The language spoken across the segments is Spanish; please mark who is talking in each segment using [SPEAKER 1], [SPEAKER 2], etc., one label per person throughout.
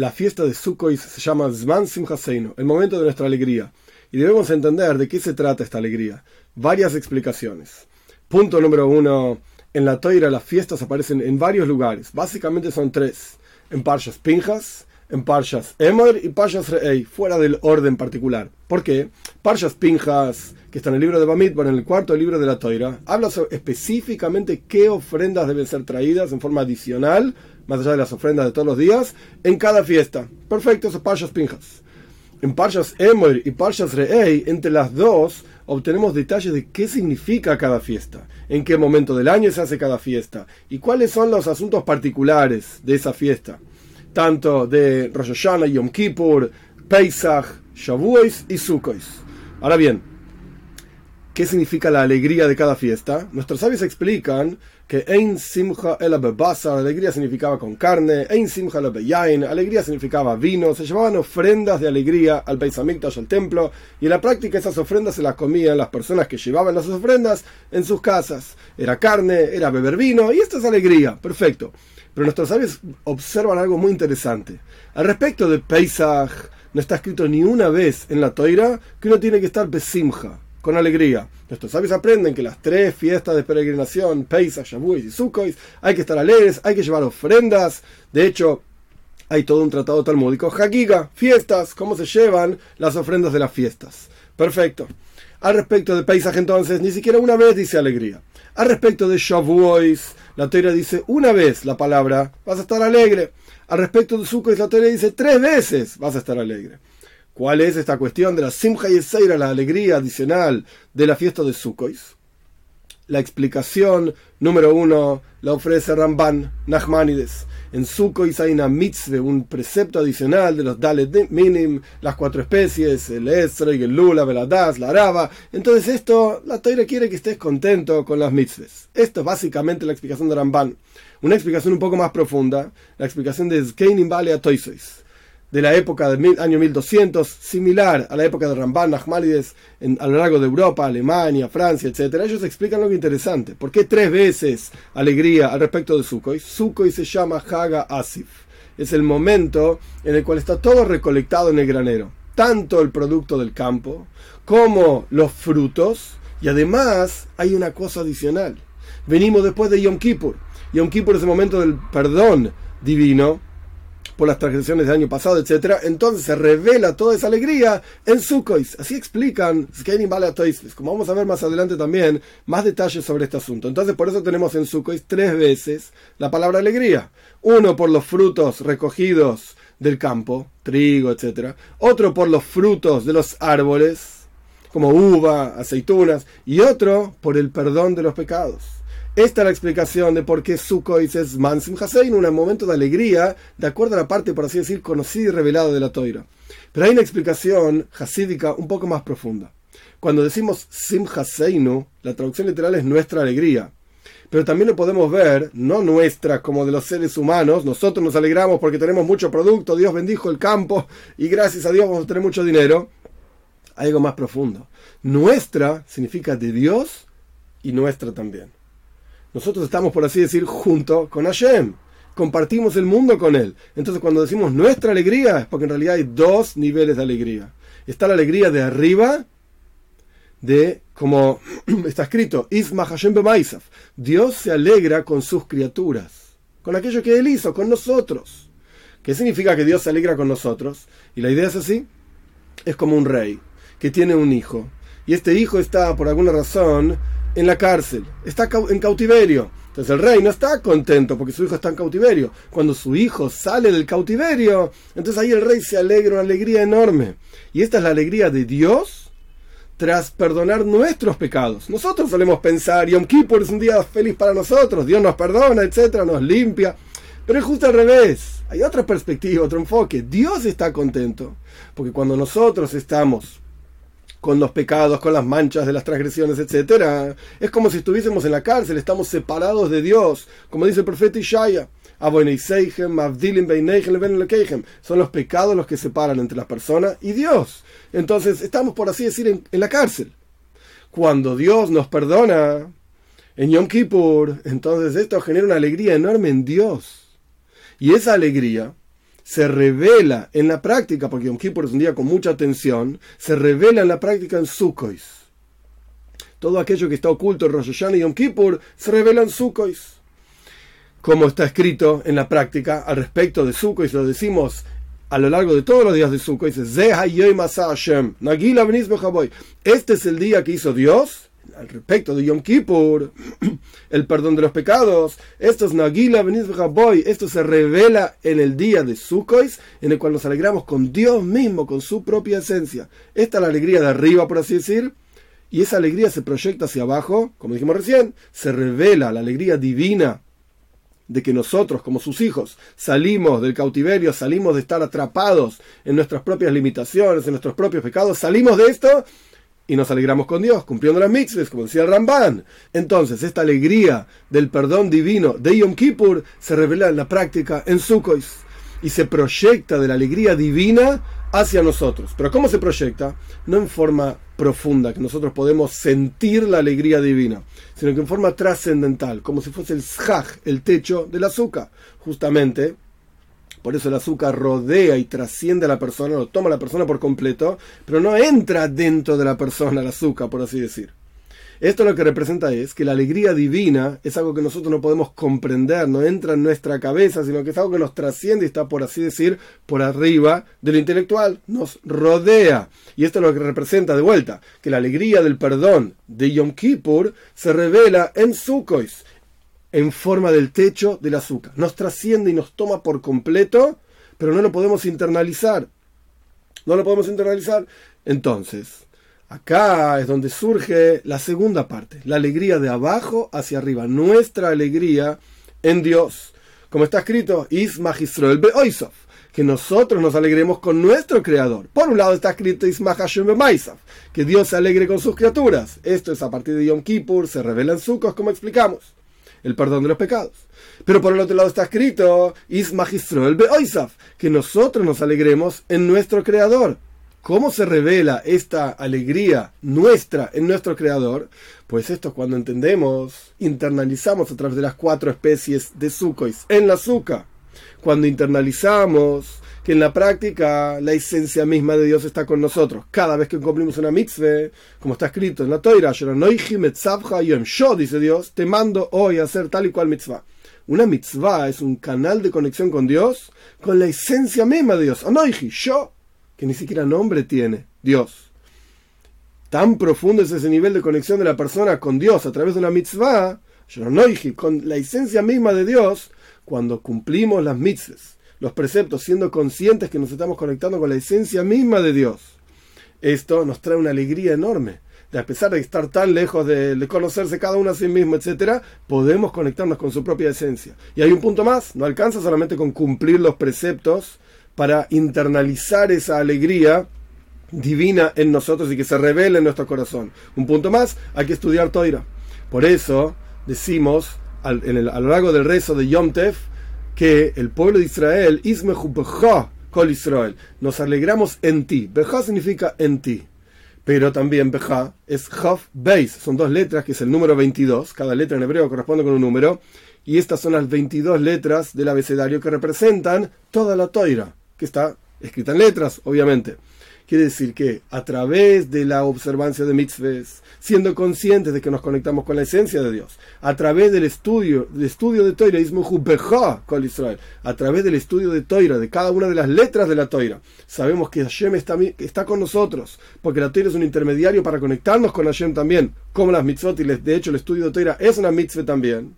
[SPEAKER 1] la fiesta de Sukkot se llama Zman Simchaseinu, el momento de nuestra alegría. Y debemos entender de qué se trata esta alegría. Varias explicaciones. Punto número uno. En la toira las fiestas aparecen en varios lugares. Básicamente son tres. En Parshas Pinjas, en Parshas Emor y Parshas Re'ei, fuera del orden particular. ¿Por qué? Parshas Pinjas, que está en el libro de Bamidbar, en el cuarto libro de la Toira, habla específicamente qué ofrendas deben ser traídas en forma adicional, más allá de las ofrendas de todos los días, en cada fiesta. Perfecto, eso es Parshas Pinjas. En Parshas Emor y Parshas Re'ei, entre las dos, obtenemos detalles de qué significa cada fiesta, en qué momento del año se hace cada fiesta y cuáles son los asuntos particulares de esa fiesta tanto de Rosh Hashanah, Yom Kippur, Pesach, Shavuos y Sukkot. Ahora bien, ¿qué significa la alegría de cada fiesta? Nuestros sabios explican que Ein Simcha el alegría significaba con carne, Ein Simcha el Beyain, alegría significaba vino, se llevaban ofrendas de alegría al Beis Hamikdash, al templo, y en la práctica esas ofrendas se las comían las personas que llevaban las ofrendas en sus casas. Era carne, era beber vino, y esto es alegría, perfecto. Pero nuestros sabios observan algo muy interesante. Al respecto de Pesach, no está escrito ni una vez en la toira que uno tiene que estar besimja, con alegría. Nuestros sabios aprenden que las tres fiestas de peregrinación, Pesach, Shavuot y Sukkot, hay que estar alegres, hay que llevar ofrendas. De hecho, hay todo un tratado talmúdico, Hagiga, fiestas, cómo se llevan las ofrendas de las fiestas. Perfecto. Al respecto de Pesach entonces, ni siquiera una vez dice alegría. Al respecto de Shavuot, la teoría dice una vez la palabra, vas a estar alegre. Al respecto de Sukkot, la teoría dice tres veces, vas a estar alegre. ¿Cuál es esta cuestión de la Simcha y Seira, la alegría adicional de la fiesta de Sukkot? La explicación número uno la ofrece Ramban Nachmanides en Sukkot hay una mitzvah, un precepto adicional de los Dalet Minim, las cuatro especies, el Esrei, el Lula, el Adas, la Araba. Entonces esto, la Toira quiere que estés contento con las mitzvahs. Esto es básicamente la explicación de Ramban. Una explicación un poco más profunda, la explicación de Zkeinim Vale a Toisois de la época del año 1200, similar a la época de Ramban Nachmanides a lo largo de Europa, Alemania, Francia, etc. Ellos explican algo interesante. ¿Por qué tres veces alegría al respecto de Sukkot? Sukkot se llama Haga Asif. Es el momento en el cual está todo recolectado en el granero. Tanto el producto del campo como los frutos. Y además hay una cosa adicional. Venimos después de Yom Kippur. Yom Kippur es el momento del perdón divino por las transgresiones del año pasado, etc. Entonces se revela toda esa alegría en Sukkot. Así explican como vamos a ver más adelante también, más detalles sobre este asunto. Entonces por eso tenemos en Sukkot tres veces la palabra alegría. Uno por los frutos recogidos del campo, trigo, etc. Otro por los frutos de los árboles, como uva, aceitunas. Y otro por el perdón de los pecados. Esta es la explicación de por qué Sukkot es Mansim Hasein, un momento de alegría, de acuerdo a la parte, por así decir, conocida y revelada de la Toira. Pero hay una explicación hasídica un poco más profunda. Cuando decimos Sim Haseinu, la traducción literal es nuestra alegría. Pero también lo podemos ver, no nuestra como de los seres humanos, nosotros nos alegramos porque tenemos mucho producto, Dios bendijo el campo y gracias a Dios vamos a tener mucho dinero. Algo más profundo. Nuestra significa de Dios y nuestra también. Nosotros estamos, por así decir, junto con Hashem. Compartimos el mundo con Él. Entonces, cuando decimos nuestra alegría, es porque en realidad hay dos niveles de alegría. Está la alegría de arriba, de, como está escrito, Isma Hashem Bemaisaf. Dios se alegra con sus criaturas, con aquello que Él hizo, con nosotros. ¿Qué significa que Dios se alegra con nosotros? Y la idea es así: es como un rey que tiene un hijo. Y este hijo está, por alguna razón, en la cárcel, está en cautiverio. Entonces el rey no está contento porque su hijo está en cautiverio. Cuando su hijo sale del cautiverio, entonces ahí el rey se alegra, una alegría enorme. Y esta es la alegría de Dios tras perdonar nuestros pecados. Nosotros solemos pensar, Yom Kippur es un día feliz para nosotros, Dios nos perdona, etcétera, nos limpia. Pero es justo al revés. Hay otra perspectiva, otro enfoque. Dios está contento porque cuando nosotros estamos con los pecados, con las manchas de las transgresiones, etc. Es como si estuviésemos en la cárcel, estamos separados de Dios, como dice el profeta Ishaya. Son los pecados los que separan entre la persona y Dios. Entonces estamos, por así decir, en, en la cárcel. Cuando Dios nos perdona en Yom Kippur, entonces esto genera una alegría enorme en Dios. Y esa alegría se revela en la práctica, porque Yom Kippur es un día con mucha tensión, se revela en la práctica en Sukkot. Todo aquello que está oculto en Rosh Hashanah y Yom Kippur se revela en Sukkot. Como está escrito en la práctica al respecto de Sukkot, lo decimos a lo largo de todos los días de Sukkot, dice, Este es el día que hizo Dios al respecto de Yom Kippur, el perdón de los pecados, esto es Nagila Boy, esto se revela en el día de Sukkot, en el cual nos alegramos con Dios mismo, con su propia esencia. Esta es la alegría de arriba, por así decir, y esa alegría se proyecta hacia abajo, como dijimos recién, se revela la alegría divina de que nosotros, como sus hijos, salimos del cautiverio, salimos de estar atrapados en nuestras propias limitaciones, en nuestros propios pecados, salimos de esto y nos alegramos con Dios, cumpliendo las mitzvahs, como decía el Ramban. Entonces, esta alegría del perdón divino de Yom Kippur se revela en la práctica en Sukkot y se proyecta de la alegría divina hacia nosotros. Pero ¿cómo se proyecta? No en forma profunda, que nosotros podemos sentir la alegría divina, sino que en forma trascendental, como si fuese el shaj, el techo del azúcar. Justamente por eso el azúcar rodea y trasciende a la persona, lo toma a la persona por completo, pero no entra dentro de la persona el azúcar, por así decir. Esto lo que representa es que la alegría divina es algo que nosotros no podemos comprender, no entra en nuestra cabeza, sino que es algo que nos trasciende y está, por así decir, por arriba de lo intelectual, nos rodea. Y esto es lo que representa de vuelta, que la alegría del perdón de Yom Kippur se revela en Sukkot, en forma del techo del azúcar. Nos trasciende y nos toma por completo, pero no lo podemos internalizar. No lo podemos internalizar. Entonces, acá es donde surge la segunda parte, la alegría de abajo hacia arriba, nuestra alegría en Dios. Como está escrito, Is Magistro el que nosotros nos alegremos con nuestro Creador. Por un lado está escrito que Dios se alegre con sus criaturas. Esto es a partir de Yom Kippur, se revela en como explicamos el perdón de los pecados. Pero por el otro lado está escrito, Is magistro el Beoisaf, que nosotros nos alegremos en nuestro Creador. ¿Cómo se revela esta alegría nuestra en nuestro Creador? Pues esto es cuando entendemos, internalizamos a través de las cuatro especies de Sukois en la azúcar. Cuando internalizamos que en la práctica la esencia misma de Dios está con nosotros. Cada vez que cumplimos una mitzvah, como está escrito en la Toira, yo, dice Dios, te mando hoy a hacer tal y cual mitzvah. Una mitzvah es un canal de conexión con Dios, con la esencia misma de Dios. Anoiji, yo, que ni siquiera nombre tiene, Dios. Tan profundo es ese nivel de conexión de la persona con Dios a través de una mitzvah, con la esencia misma de Dios, cuando cumplimos las mitzvahs los preceptos, siendo conscientes que nos estamos conectando con la esencia misma de Dios. Esto nos trae una alegría enorme. De a pesar de estar tan lejos de, conocerse cada uno a sí mismo, etc., podemos conectarnos con su propia esencia. Y hay un punto más, no alcanza solamente con cumplir los preceptos para internalizar esa alegría divina en nosotros y que se revele en nuestro corazón. Un punto más, hay que estudiar Toira. Por eso decimos a lo largo del rezo de Yom Tef, que el pueblo de Israel, Kol Israel, nos alegramos en ti. Beja significa en ti. Pero también Beja es Haf Beis. Son dos letras, que es el número 22. Cada letra en hebreo corresponde con un número. Y estas son las 22 letras del abecedario que representan toda la toira, que está escrita en letras, obviamente. Quiere decir que a través de la observancia de mitzvahs, siendo conscientes de que nos conectamos con la esencia de Dios, a través del estudio, del estudio de Toira, con Israel, a través del estudio de Toira, de cada una de las letras de la Toira, sabemos que Hashem está, con nosotros, porque la Toira es un intermediario para conectarnos con Hashem también, como las mitzvot, y de hecho el estudio de Toira es una mitzvah también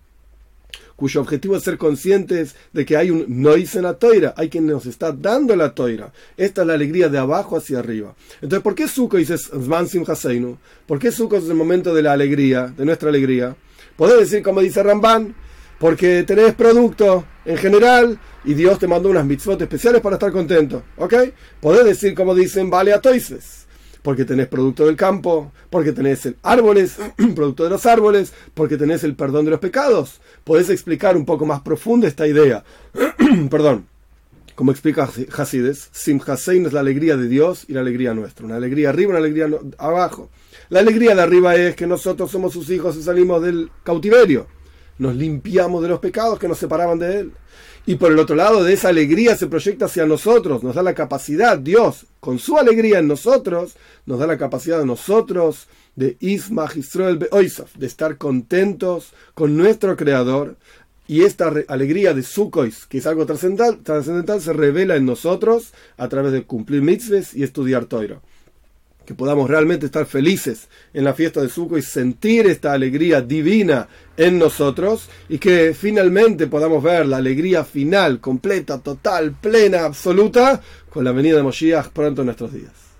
[SPEAKER 1] cuyo objetivo es ser conscientes de que hay un noise en la toira, hay quien nos está dando la toira. Esta es la alegría de abajo hacia arriba. Entonces, ¿por qué Sukkot dice Zmansim Haseinu? ¿Por qué Sukkot es el momento de la alegría, de nuestra alegría? Podés decir, como dice Ramban, porque tenés producto en general y Dios te mandó unas mitzvot especiales para estar contento. ¿Ok? Podés decir, como dicen, vale a toises porque tenés producto del campo, porque tenés árboles, producto de los árboles, porque tenés el perdón de los pecados. Podés explicar un poco más profundo esta idea. perdón. Como explica Hasides, Simhasein es la alegría de Dios y la alegría nuestra. Una alegría arriba, una alegría abajo. La alegría de arriba es que nosotros somos sus hijos y salimos del cautiverio. Nos limpiamos de los pecados que nos separaban de Él. Y por el otro lado, de esa alegría se proyecta hacia nosotros, nos da la capacidad, Dios, con su alegría en nosotros, nos da la capacidad de nosotros de Isma de estar contentos con nuestro Creador. Y esta alegría de Sukhois, que es algo trascendental, trascendental, se revela en nosotros a través de cumplir mitzvahs y estudiar Toiro que podamos realmente estar felices en la fiesta de Sukkot y sentir esta alegría divina en nosotros y que finalmente podamos ver la alegría final, completa, total, plena, absoluta con la venida de Moshiach pronto en nuestros días.